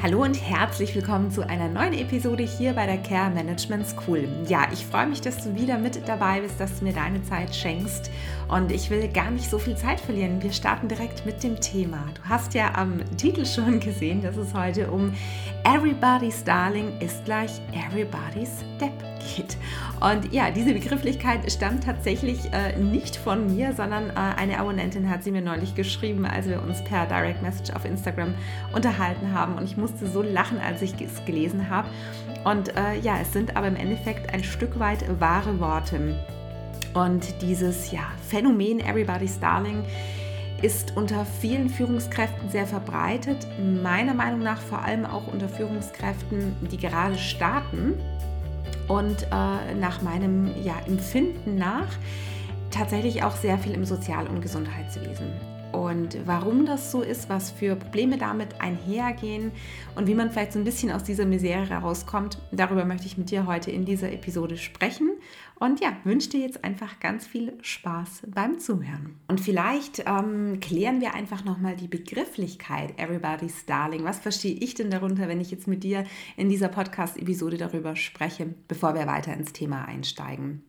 Hallo und herzlich willkommen zu einer neuen Episode hier bei der Care Management School. Ja, ich freue mich, dass du wieder mit dabei bist, dass du mir deine Zeit schenkst. Und ich will gar nicht so viel Zeit verlieren. Wir starten direkt mit dem Thema. Du hast ja am Titel schon gesehen, dass es heute um Everybody's Darling ist gleich Everybody's Depp geht. Und ja, diese Begrifflichkeit stammt tatsächlich äh, nicht von mir, sondern äh, eine Abonnentin hat sie mir neulich geschrieben, als wir uns per Direct Message auf Instagram unterhalten haben. Und ich musste so lachen, als ich es gelesen habe. Und äh, ja, es sind aber im Endeffekt ein Stück weit wahre Worte. Und dieses ja, Phänomen Everybody's Darling ist unter vielen Führungskräften sehr verbreitet. Meiner Meinung nach vor allem auch unter Führungskräften, die gerade starten und äh, nach meinem ja, Empfinden nach tatsächlich auch sehr viel im Sozial- und Gesundheitswesen. Und warum das so ist, was für Probleme damit einhergehen und wie man vielleicht so ein bisschen aus dieser Misere herauskommt, darüber möchte ich mit dir heute in dieser Episode sprechen. Und ja, wünsche dir jetzt einfach ganz viel Spaß beim Zuhören. Und vielleicht ähm, klären wir einfach nochmal die Begrifflichkeit Everybody's Darling. Was verstehe ich denn darunter, wenn ich jetzt mit dir in dieser Podcast-Episode darüber spreche, bevor wir weiter ins Thema einsteigen?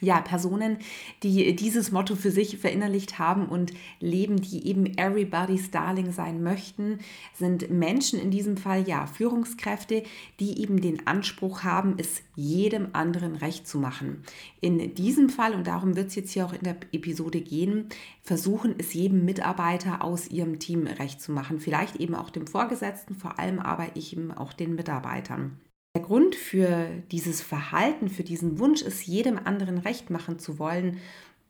Ja, Personen, die dieses Motto für sich verinnerlicht haben und leben, die eben everybody's darling sein möchten, sind Menschen in diesem Fall, ja, Führungskräfte, die eben den Anspruch haben, es jedem anderen recht zu machen. In diesem Fall, und darum wird es jetzt hier auch in der Episode gehen, versuchen es jedem Mitarbeiter aus ihrem Team recht zu machen. Vielleicht eben auch dem Vorgesetzten, vor allem aber eben auch den Mitarbeitern. Der Grund für dieses Verhalten, für diesen Wunsch, es jedem anderen recht machen zu wollen,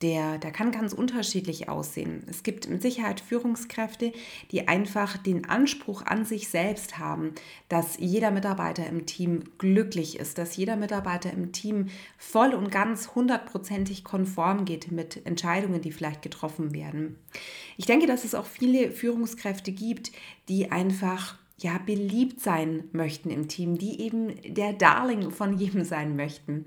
der, der kann ganz unterschiedlich aussehen. Es gibt mit Sicherheit Führungskräfte, die einfach den Anspruch an sich selbst haben, dass jeder Mitarbeiter im Team glücklich ist, dass jeder Mitarbeiter im Team voll und ganz hundertprozentig konform geht mit Entscheidungen, die vielleicht getroffen werden. Ich denke, dass es auch viele Führungskräfte gibt, die einfach ja, beliebt sein möchten im Team, die eben der Darling von jedem sein möchten,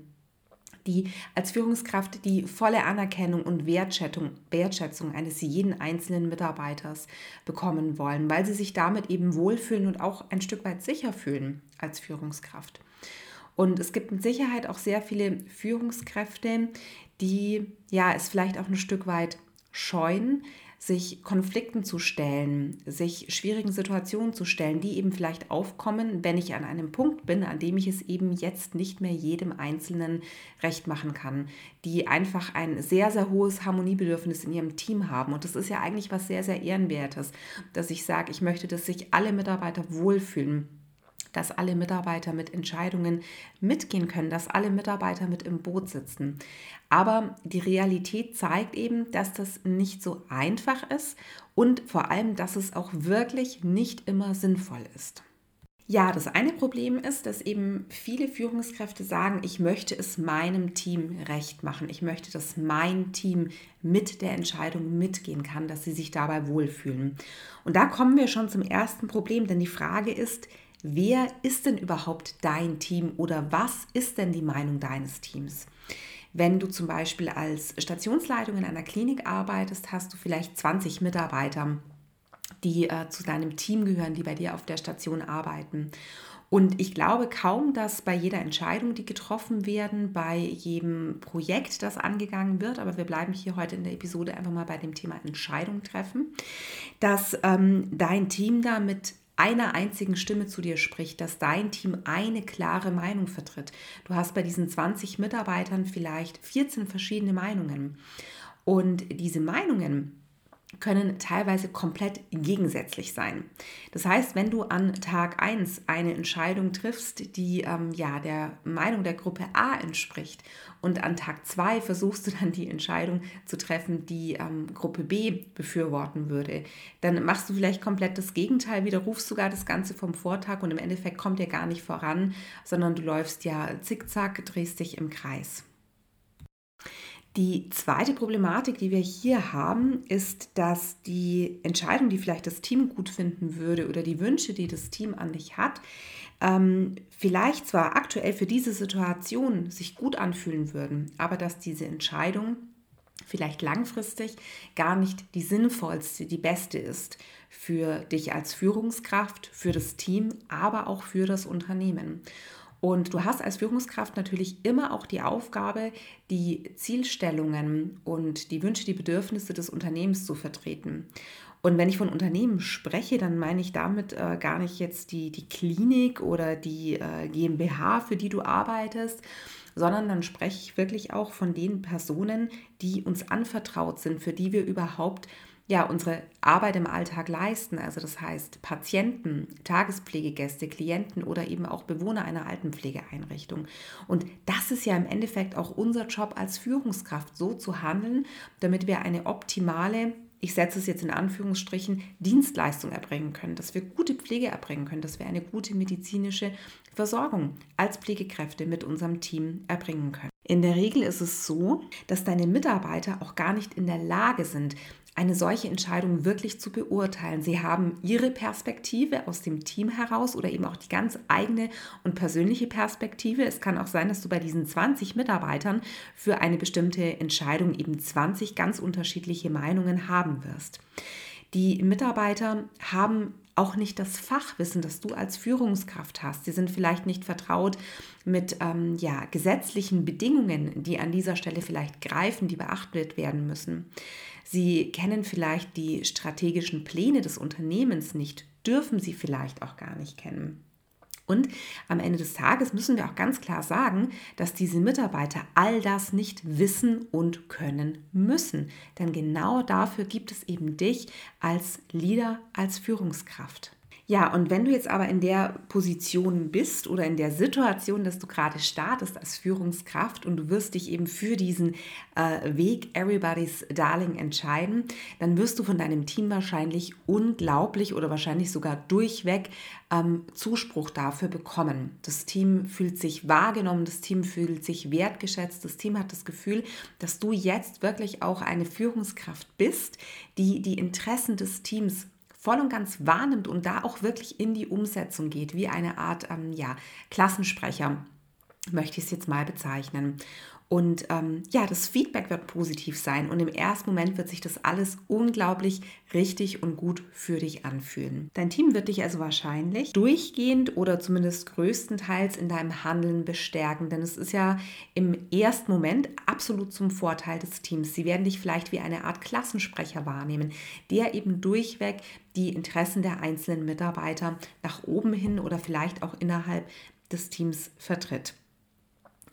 die als Führungskraft die volle Anerkennung und Wertschätzung, Wertschätzung eines jeden einzelnen Mitarbeiters bekommen wollen, weil sie sich damit eben wohlfühlen und auch ein Stück weit sicher fühlen als Führungskraft. Und es gibt mit Sicherheit auch sehr viele Führungskräfte, die ja es vielleicht auch ein Stück weit scheuen, sich Konflikten zu stellen, sich schwierigen Situationen zu stellen, die eben vielleicht aufkommen, wenn ich an einem Punkt bin, an dem ich es eben jetzt nicht mehr jedem Einzelnen recht machen kann, die einfach ein sehr, sehr hohes Harmoniebedürfnis in ihrem Team haben. Und das ist ja eigentlich was sehr, sehr Ehrenwertes, dass ich sage, ich möchte, dass sich alle Mitarbeiter wohlfühlen dass alle Mitarbeiter mit Entscheidungen mitgehen können, dass alle Mitarbeiter mit im Boot sitzen. Aber die Realität zeigt eben, dass das nicht so einfach ist und vor allem, dass es auch wirklich nicht immer sinnvoll ist. Ja, das eine Problem ist, dass eben viele Führungskräfte sagen, ich möchte es meinem Team recht machen. Ich möchte, dass mein Team mit der Entscheidung mitgehen kann, dass sie sich dabei wohlfühlen. Und da kommen wir schon zum ersten Problem, denn die Frage ist, wer ist denn überhaupt dein Team oder was ist denn die Meinung deines Teams? Wenn du zum Beispiel als Stationsleitung in einer Klinik arbeitest, hast du vielleicht 20 Mitarbeiter, die äh, zu deinem Team gehören, die bei dir auf der Station arbeiten. Und ich glaube kaum, dass bei jeder Entscheidung, die getroffen werden, bei jedem Projekt, das angegangen wird, aber wir bleiben hier heute in der Episode einfach mal bei dem Thema Entscheidung treffen, dass ähm, dein Team da mit einer einzigen Stimme zu dir spricht, dass dein Team eine klare Meinung vertritt. Du hast bei diesen 20 Mitarbeitern vielleicht 14 verschiedene Meinungen. Und diese Meinungen können teilweise komplett gegensätzlich sein. Das heißt, wenn du an Tag 1 eine Entscheidung triffst, die ähm, ja der Meinung der Gruppe A entspricht und an Tag 2 versuchst du dann die Entscheidung zu treffen, die ähm, Gruppe B befürworten würde, dann machst du vielleicht komplett das Gegenteil, widerrufst sogar das Ganze vom Vortag und im Endeffekt kommt ihr gar nicht voran, sondern du läufst ja zickzack, drehst dich im Kreis. Die zweite Problematik, die wir hier haben, ist, dass die Entscheidung, die vielleicht das Team gut finden würde oder die Wünsche, die das Team an dich hat, ähm, vielleicht zwar aktuell für diese Situation sich gut anfühlen würden, aber dass diese Entscheidung vielleicht langfristig gar nicht die sinnvollste, die beste ist für dich als Führungskraft, für das Team, aber auch für das Unternehmen. Und du hast als Führungskraft natürlich immer auch die Aufgabe, die Zielstellungen und die Wünsche, die Bedürfnisse des Unternehmens zu vertreten. Und wenn ich von Unternehmen spreche, dann meine ich damit äh, gar nicht jetzt die, die Klinik oder die äh, GmbH, für die du arbeitest, sondern dann spreche ich wirklich auch von den Personen, die uns anvertraut sind, für die wir überhaupt ja, unsere Arbeit im Alltag leisten. Also das heißt Patienten, Tagespflegegäste, Klienten oder eben auch Bewohner einer Altenpflegeeinrichtung. Und das ist ja im Endeffekt auch unser Job als Führungskraft, so zu handeln, damit wir eine optimale ich setze es jetzt in Anführungsstrichen, Dienstleistung erbringen können, dass wir gute Pflege erbringen können, dass wir eine gute medizinische Versorgung als Pflegekräfte mit unserem Team erbringen können. In der Regel ist es so, dass deine Mitarbeiter auch gar nicht in der Lage sind, eine solche Entscheidung wirklich zu beurteilen. Sie haben ihre Perspektive aus dem Team heraus oder eben auch die ganz eigene und persönliche Perspektive. Es kann auch sein, dass du bei diesen 20 Mitarbeitern für eine bestimmte Entscheidung eben 20 ganz unterschiedliche Meinungen haben wirst. Die Mitarbeiter haben auch nicht das Fachwissen, das du als Führungskraft hast. Sie sind vielleicht nicht vertraut mit ähm, ja, gesetzlichen Bedingungen, die an dieser Stelle vielleicht greifen, die beachtet werden müssen. Sie kennen vielleicht die strategischen Pläne des Unternehmens nicht, dürfen sie vielleicht auch gar nicht kennen. Und am Ende des Tages müssen wir auch ganz klar sagen, dass diese Mitarbeiter all das nicht wissen und können müssen. Denn genau dafür gibt es eben dich als Leader, als Führungskraft. Ja, und wenn du jetzt aber in der Position bist oder in der Situation, dass du gerade startest als Führungskraft und du wirst dich eben für diesen äh, Weg Everybody's Darling entscheiden, dann wirst du von deinem Team wahrscheinlich unglaublich oder wahrscheinlich sogar durchweg ähm, Zuspruch dafür bekommen. Das Team fühlt sich wahrgenommen, das Team fühlt sich wertgeschätzt, das Team hat das Gefühl, dass du jetzt wirklich auch eine Führungskraft bist, die die Interessen des Teams voll und ganz wahrnimmt und da auch wirklich in die Umsetzung geht, wie eine Art ähm, ja, Klassensprecher, möchte ich es jetzt mal bezeichnen. Und ähm, ja, das Feedback wird positiv sein und im ersten Moment wird sich das alles unglaublich richtig und gut für dich anfühlen. Dein Team wird dich also wahrscheinlich durchgehend oder zumindest größtenteils in deinem Handeln bestärken, denn es ist ja im ersten Moment absolut zum Vorteil des Teams. Sie werden dich vielleicht wie eine Art Klassensprecher wahrnehmen, der eben durchweg die Interessen der einzelnen Mitarbeiter nach oben hin oder vielleicht auch innerhalb des Teams vertritt.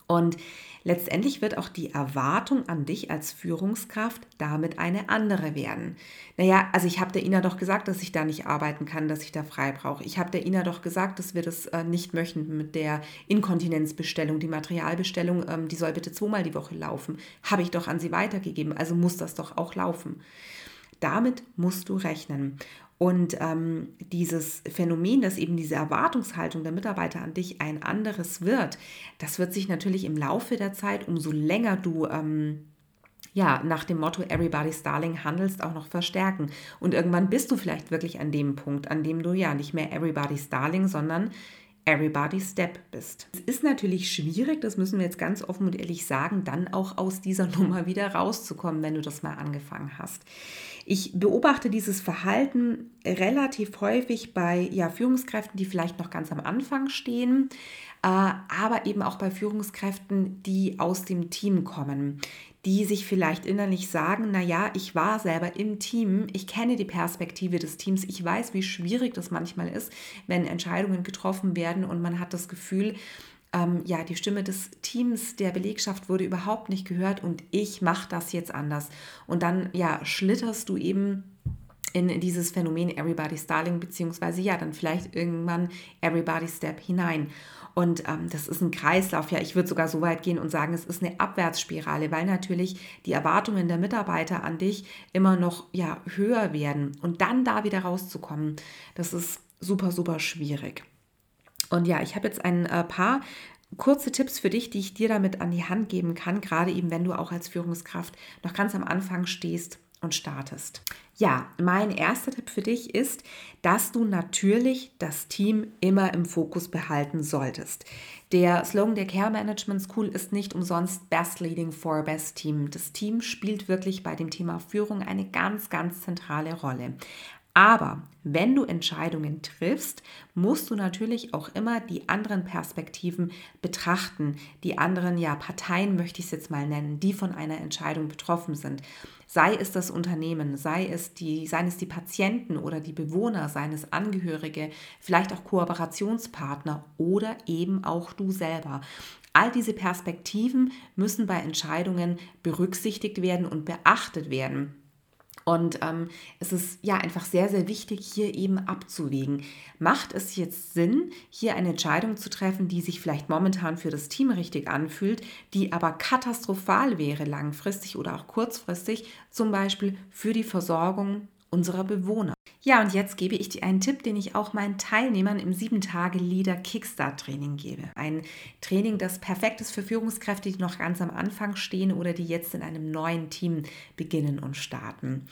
Und letztendlich wird auch die Erwartung an dich als Führungskraft damit eine andere werden. Naja, also ich habe der Ina doch gesagt, dass ich da nicht arbeiten kann, dass ich da frei brauche. Ich habe der Ina doch gesagt, dass wir das äh, nicht möchten mit der Inkontinenzbestellung. Die Materialbestellung, ähm, die soll bitte zweimal die Woche laufen. Habe ich doch an sie weitergegeben, also muss das doch auch laufen. Damit musst du rechnen. Und ähm, dieses Phänomen, dass eben diese Erwartungshaltung der Mitarbeiter an dich ein anderes wird, das wird sich natürlich im Laufe der Zeit, umso länger du ähm, ja, nach dem Motto Everybody's Darling handelst, auch noch verstärken. Und irgendwann bist du vielleicht wirklich an dem Punkt, an dem du ja nicht mehr Everybody's Darling, sondern Everybody's Step bist. Es ist natürlich schwierig, das müssen wir jetzt ganz offen und ehrlich sagen, dann auch aus dieser Nummer wieder rauszukommen, wenn du das mal angefangen hast. Ich beobachte dieses Verhalten relativ häufig bei ja, Führungskräften, die vielleicht noch ganz am Anfang stehen, aber eben auch bei Führungskräften, die aus dem Team kommen, die sich vielleicht innerlich sagen, naja, ich war selber im Team, ich kenne die Perspektive des Teams, ich weiß, wie schwierig das manchmal ist, wenn Entscheidungen getroffen werden und man hat das Gefühl, ähm, ja, die Stimme des Teams, der Belegschaft wurde überhaupt nicht gehört und ich mache das jetzt anders. Und dann, ja, schlitterst du eben in dieses Phänomen Everybody's Darling, beziehungsweise ja, dann vielleicht irgendwann Everybody's Step hinein. Und ähm, das ist ein Kreislauf, ja, ich würde sogar so weit gehen und sagen, es ist eine Abwärtsspirale, weil natürlich die Erwartungen der Mitarbeiter an dich immer noch ja, höher werden. Und dann da wieder rauszukommen, das ist super, super schwierig. Und ja, ich habe jetzt ein äh, paar kurze Tipps für dich, die ich dir damit an die Hand geben kann, gerade eben wenn du auch als Führungskraft noch ganz am Anfang stehst und startest. Ja, mein erster Tipp für dich ist, dass du natürlich das Team immer im Fokus behalten solltest. Der Slogan der Care Management School ist nicht umsonst Best Leading for Best Team. Das Team spielt wirklich bei dem Thema Führung eine ganz, ganz zentrale Rolle. Aber wenn du Entscheidungen triffst, musst du natürlich auch immer die anderen Perspektiven betrachten, die anderen ja Parteien möchte ich es jetzt mal nennen, die von einer Entscheidung betroffen sind. Sei es das Unternehmen, sei es die, seien es die Patienten oder die Bewohner, seien es Angehörige, vielleicht auch Kooperationspartner oder eben auch du selber. All diese Perspektiven müssen bei Entscheidungen berücksichtigt werden und beachtet werden. Und ähm, es ist ja einfach sehr, sehr wichtig, hier eben abzuwägen. Macht es jetzt Sinn, hier eine Entscheidung zu treffen, die sich vielleicht momentan für das Team richtig anfühlt, die aber katastrophal wäre langfristig oder auch kurzfristig, zum Beispiel für die Versorgung unserer Bewohner? Ja, und jetzt gebe ich dir einen Tipp, den ich auch meinen Teilnehmern im 7-Tage-Leader Kickstart-Training gebe. Ein Training, das perfekt ist für Führungskräfte, die noch ganz am Anfang stehen oder die jetzt in einem neuen Team beginnen und starten.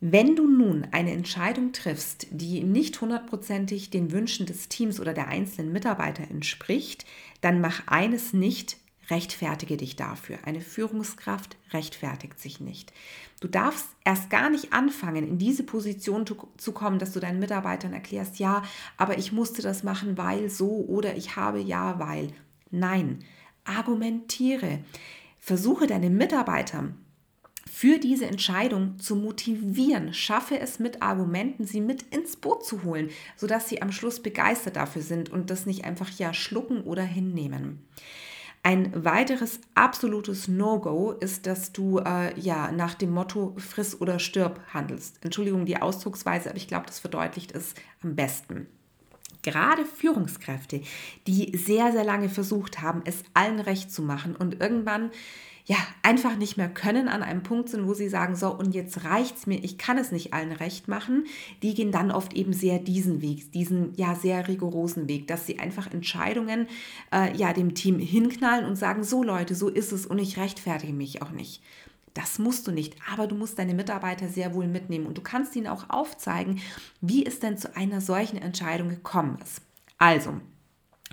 Wenn du nun eine Entscheidung triffst, die nicht hundertprozentig den Wünschen des Teams oder der einzelnen Mitarbeiter entspricht, dann mach eines nicht, rechtfertige dich dafür. Eine Führungskraft rechtfertigt sich nicht. Du darfst erst gar nicht anfangen, in diese Position zu kommen, dass du deinen Mitarbeitern erklärst, ja, aber ich musste das machen, weil so oder ich habe ja, weil. Nein, argumentiere. Versuche deine Mitarbeiter für diese Entscheidung zu motivieren. Schaffe es mit Argumenten, sie mit ins Boot zu holen, sodass sie am Schluss begeistert dafür sind und das nicht einfach ja schlucken oder hinnehmen. Ein weiteres absolutes No-Go ist, dass du äh, ja nach dem Motto friss oder stirb handelst. Entschuldigung die Ausdrucksweise, aber ich glaube, das verdeutlicht es am besten. Gerade Führungskräfte, die sehr, sehr lange versucht haben, es allen recht zu machen und irgendwann ja, einfach nicht mehr können, an einem Punkt sind, wo sie sagen, so, und jetzt reicht's mir, ich kann es nicht allen recht machen, die gehen dann oft eben sehr diesen Weg, diesen ja sehr rigorosen Weg, dass sie einfach Entscheidungen äh, ja dem Team hinknallen und sagen, so Leute, so ist es und ich rechtfertige mich auch nicht. Das musst du nicht, aber du musst deine Mitarbeiter sehr wohl mitnehmen und du kannst ihnen auch aufzeigen, wie es denn zu einer solchen Entscheidung gekommen ist. Also,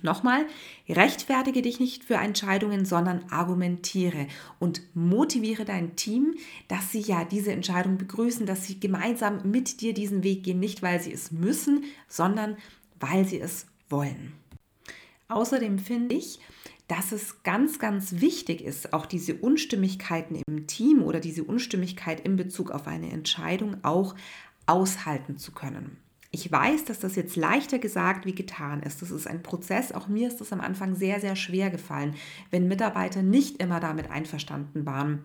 Nochmal, rechtfertige dich nicht für Entscheidungen, sondern argumentiere und motiviere dein Team, dass sie ja diese Entscheidung begrüßen, dass sie gemeinsam mit dir diesen Weg gehen, nicht weil sie es müssen, sondern weil sie es wollen. Außerdem finde ich, dass es ganz, ganz wichtig ist, auch diese Unstimmigkeiten im Team oder diese Unstimmigkeit in Bezug auf eine Entscheidung auch aushalten zu können. Ich weiß, dass das jetzt leichter gesagt wie getan ist. Das ist ein Prozess. Auch mir ist das am Anfang sehr, sehr schwer gefallen, wenn Mitarbeiter nicht immer damit einverstanden waren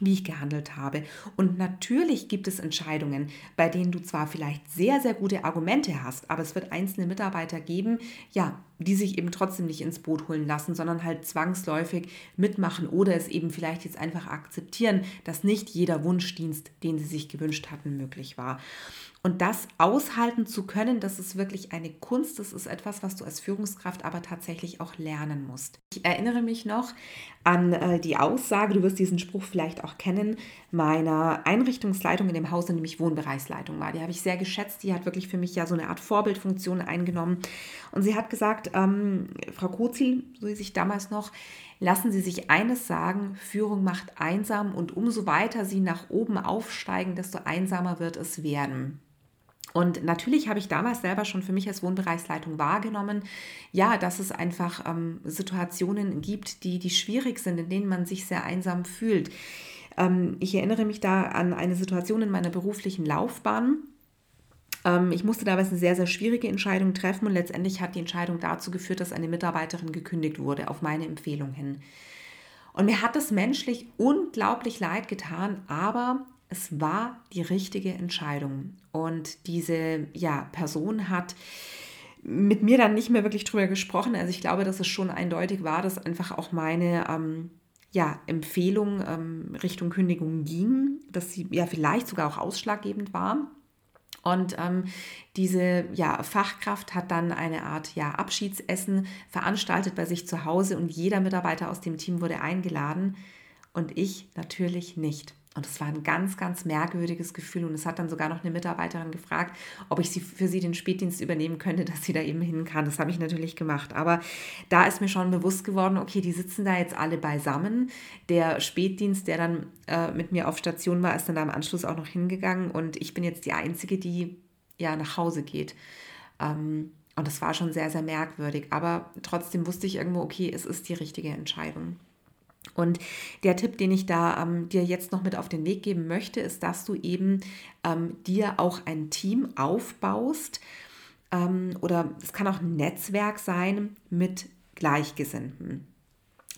wie ich gehandelt habe. Und natürlich gibt es Entscheidungen, bei denen du zwar vielleicht sehr, sehr gute Argumente hast, aber es wird einzelne Mitarbeiter geben, ja, die sich eben trotzdem nicht ins Boot holen lassen, sondern halt zwangsläufig mitmachen oder es eben vielleicht jetzt einfach akzeptieren, dass nicht jeder Wunschdienst, den sie sich gewünscht hatten, möglich war. Und das aushalten zu können, das ist wirklich eine Kunst. Das ist etwas, was du als Führungskraft aber tatsächlich auch lernen musst. Ich erinnere mich noch an äh, die Aussage, du wirst diesen Spruch vielleicht auch kennen, meiner Einrichtungsleitung in dem Haus, in dem ich Wohnbereichsleitung war. Die habe ich sehr geschätzt. Die hat wirklich für mich ja so eine Art Vorbildfunktion eingenommen. Und sie hat gesagt, ähm, Frau Kozil, so hieß ich damals noch, lassen Sie sich eines sagen, Führung macht einsam und umso weiter Sie nach oben aufsteigen, desto einsamer wird es werden. Und natürlich habe ich damals selber schon für mich als Wohnbereichsleitung wahrgenommen, ja, dass es einfach ähm, Situationen gibt, die, die schwierig sind, in denen man sich sehr einsam fühlt. Ähm, ich erinnere mich da an eine Situation in meiner beruflichen Laufbahn. Ähm, ich musste damals eine sehr, sehr schwierige Entscheidung treffen und letztendlich hat die Entscheidung dazu geführt, dass eine Mitarbeiterin gekündigt wurde, auf meine Empfehlung hin. Und mir hat es menschlich unglaublich leid getan, aber es war die richtige Entscheidung. Und diese ja, Person hat mit mir dann nicht mehr wirklich drüber gesprochen. Also ich glaube, dass es schon eindeutig war, dass einfach auch meine ähm, ja, Empfehlung ähm, Richtung Kündigung ging, dass sie ja vielleicht sogar auch ausschlaggebend war. Und ähm, diese ja, Fachkraft hat dann eine Art ja, Abschiedsessen veranstaltet bei sich zu Hause und jeder Mitarbeiter aus dem Team wurde eingeladen und ich natürlich nicht. Und es war ein ganz, ganz merkwürdiges Gefühl. Und es hat dann sogar noch eine Mitarbeiterin gefragt, ob ich sie für sie den Spätdienst übernehmen könnte, dass sie da eben hin kann. Das habe ich natürlich gemacht. Aber da ist mir schon bewusst geworden, okay, die sitzen da jetzt alle beisammen. Der Spätdienst, der dann äh, mit mir auf Station war, ist dann da im Anschluss auch noch hingegangen. Und ich bin jetzt die Einzige, die ja nach Hause geht. Ähm, und das war schon sehr, sehr merkwürdig. Aber trotzdem wusste ich irgendwo, okay, es ist die richtige Entscheidung. Und der Tipp, den ich da ähm, dir jetzt noch mit auf den Weg geben möchte, ist, dass du eben ähm, dir auch ein Team aufbaust ähm, oder es kann auch ein Netzwerk sein mit Gleichgesinnten.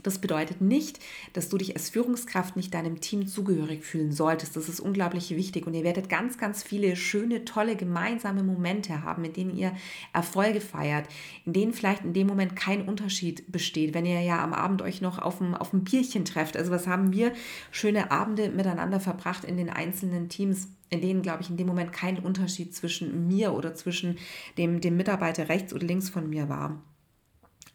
Das bedeutet nicht, dass du dich als Führungskraft nicht deinem Team zugehörig fühlen solltest. Das ist unglaublich wichtig und ihr werdet ganz, ganz viele schöne, tolle gemeinsame Momente haben, in denen ihr Erfolge feiert, in denen vielleicht in dem Moment kein Unterschied besteht, wenn ihr ja am Abend euch noch auf dem, auf dem Bierchen trefft. Also was haben wir schöne Abende miteinander verbracht in den einzelnen Teams in denen, glaube ich, in dem Moment kein Unterschied zwischen mir oder zwischen dem, dem Mitarbeiter rechts oder links von mir war.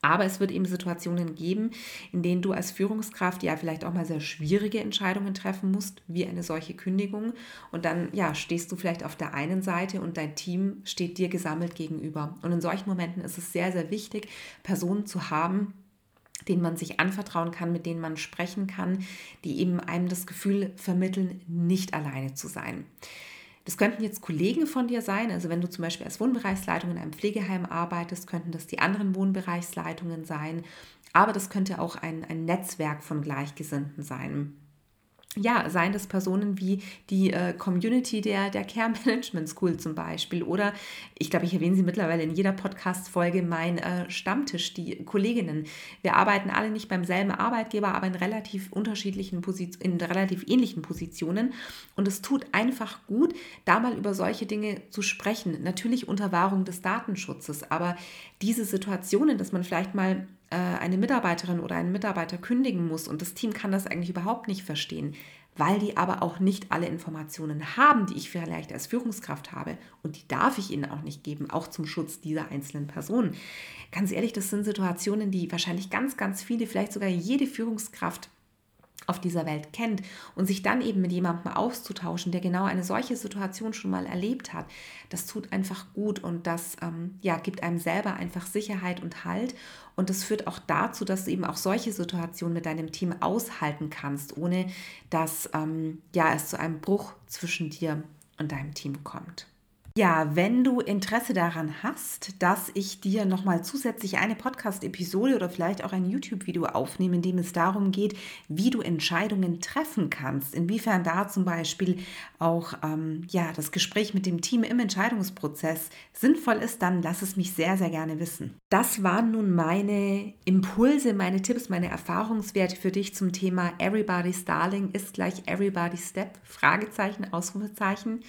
Aber es wird eben Situationen geben, in denen du als Führungskraft ja vielleicht auch mal sehr schwierige Entscheidungen treffen musst, wie eine solche Kündigung. Und dann ja, stehst du vielleicht auf der einen Seite und dein Team steht dir gesammelt gegenüber. Und in solchen Momenten ist es sehr, sehr wichtig, Personen zu haben, denen man sich anvertrauen kann, mit denen man sprechen kann, die eben einem das Gefühl vermitteln, nicht alleine zu sein. Das könnten jetzt Kollegen von dir sein, also wenn du zum Beispiel als Wohnbereichsleitung in einem Pflegeheim arbeitest, könnten das die anderen Wohnbereichsleitungen sein, aber das könnte auch ein, ein Netzwerk von Gleichgesinnten sein ja, seien das Personen wie die äh, Community der, der Care Management School zum Beispiel. Oder ich glaube, ich erwähne sie mittlerweile in jeder Podcast-Folge, mein äh, Stammtisch, die Kolleginnen. Wir arbeiten alle nicht beim selben Arbeitgeber, aber in relativ unterschiedlichen Positionen, in relativ ähnlichen Positionen. Und es tut einfach gut, da mal über solche Dinge zu sprechen. Natürlich unter Wahrung des Datenschutzes, aber diese Situationen, dass man vielleicht mal eine Mitarbeiterin oder einen Mitarbeiter kündigen muss und das Team kann das eigentlich überhaupt nicht verstehen, weil die aber auch nicht alle Informationen haben, die ich vielleicht als Führungskraft habe und die darf ich ihnen auch nicht geben, auch zum Schutz dieser einzelnen Personen. Ganz ehrlich, das sind Situationen, die wahrscheinlich ganz, ganz viele, vielleicht sogar jede Führungskraft auf dieser Welt kennt und sich dann eben mit jemandem auszutauschen, der genau eine solche Situation schon mal erlebt hat, das tut einfach gut und das ähm, ja, gibt einem selber einfach Sicherheit und Halt und das führt auch dazu, dass du eben auch solche Situationen mit deinem Team aushalten kannst, ohne dass ähm, ja, es zu einem Bruch zwischen dir und deinem Team kommt. Ja, wenn du Interesse daran hast, dass ich dir nochmal zusätzlich eine Podcast-Episode oder vielleicht auch ein YouTube-Video aufnehme, in dem es darum geht, wie du Entscheidungen treffen kannst, inwiefern da zum Beispiel auch ähm, ja, das Gespräch mit dem Team im Entscheidungsprozess sinnvoll ist, dann lass es mich sehr, sehr gerne wissen. Das waren nun meine Impulse, meine Tipps, meine Erfahrungswerte für dich zum Thema Everybody's Darling ist gleich Everybody's Step? Fragezeichen, Ausrufezeichen.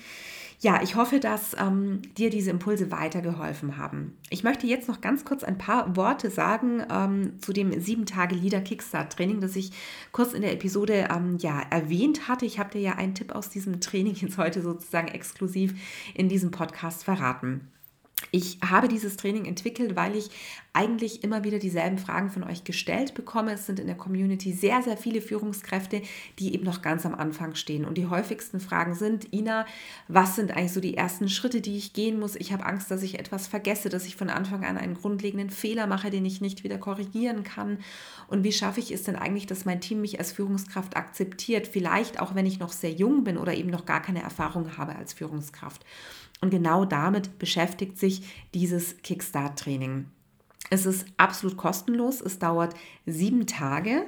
Ja, ich hoffe, dass ähm, dir diese Impulse weitergeholfen haben. Ich möchte jetzt noch ganz kurz ein paar Worte sagen ähm, zu dem 7-Tage-Leader-Kickstart-Training, das ich kurz in der Episode ähm, ja, erwähnt hatte. Ich habe dir ja einen Tipp aus diesem Training jetzt heute sozusagen exklusiv in diesem Podcast verraten. Ich habe dieses Training entwickelt, weil ich eigentlich immer wieder dieselben Fragen von euch gestellt bekomme. Es sind in der Community sehr, sehr viele Führungskräfte, die eben noch ganz am Anfang stehen. Und die häufigsten Fragen sind, Ina, was sind eigentlich so die ersten Schritte, die ich gehen muss? Ich habe Angst, dass ich etwas vergesse, dass ich von Anfang an einen grundlegenden Fehler mache, den ich nicht wieder korrigieren kann. Und wie schaffe ich es denn eigentlich, dass mein Team mich als Führungskraft akzeptiert? Vielleicht auch, wenn ich noch sehr jung bin oder eben noch gar keine Erfahrung habe als Führungskraft. Und genau damit beschäftigt sich dieses Kickstart-Training. Es ist absolut kostenlos. Es dauert sieben Tage.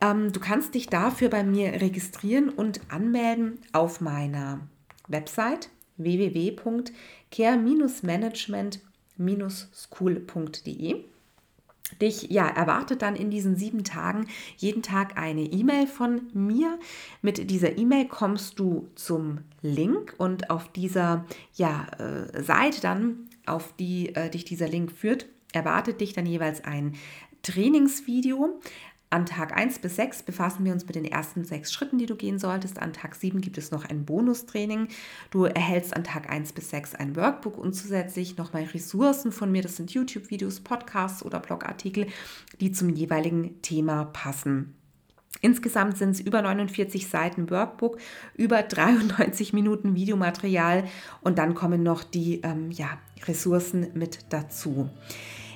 Ähm, du kannst dich dafür bei mir registrieren und anmelden auf meiner Website www.care-management-school.de. Dich ja erwartet dann in diesen sieben Tagen jeden Tag eine E-Mail von mir. Mit dieser E-Mail kommst du zum Link und auf dieser ja, äh, Seite dann, auf die äh, dich dieser Link führt, erwartet dich dann jeweils ein Trainingsvideo, an Tag 1 bis 6 befassen wir uns mit den ersten sechs Schritten, die du gehen solltest. An Tag 7 gibt es noch ein Bonustraining. Du erhältst an Tag 1 bis 6 ein Workbook und zusätzlich nochmal Ressourcen von mir. Das sind YouTube-Videos, Podcasts oder Blogartikel, die zum jeweiligen Thema passen. Insgesamt sind es über 49 Seiten Workbook, über 93 Minuten Videomaterial und dann kommen noch die ähm, ja, Ressourcen mit dazu.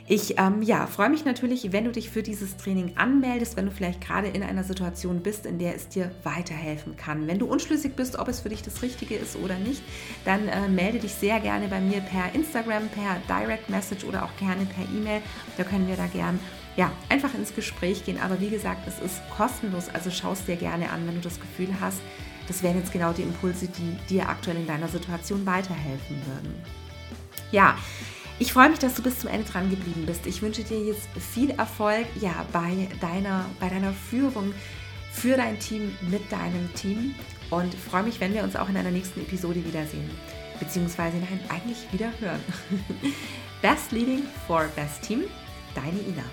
Ich ähm, ja, freue mich natürlich, wenn du dich für dieses Training anmeldest, wenn du vielleicht gerade in einer Situation bist, in der es dir weiterhelfen kann. Wenn du unschlüssig bist, ob es für dich das Richtige ist oder nicht, dann äh, melde dich sehr gerne bei mir per Instagram, per Direct Message oder auch gerne per E-Mail. Da können wir da gern ja, einfach ins Gespräch gehen. Aber wie gesagt, es ist kostenlos, also schau es dir gerne an, wenn du das Gefühl hast, das wären jetzt genau die Impulse, die dir aktuell in deiner Situation weiterhelfen würden. Ja, ich freue mich, dass du bis zum Ende dran geblieben bist. Ich wünsche dir jetzt viel Erfolg ja, bei, deiner, bei deiner Führung für dein Team, mit deinem Team und freue mich, wenn wir uns auch in einer nächsten Episode wiedersehen. Beziehungsweise nein, eigentlich wieder hören. Best Leading for Best Team, deine Ina.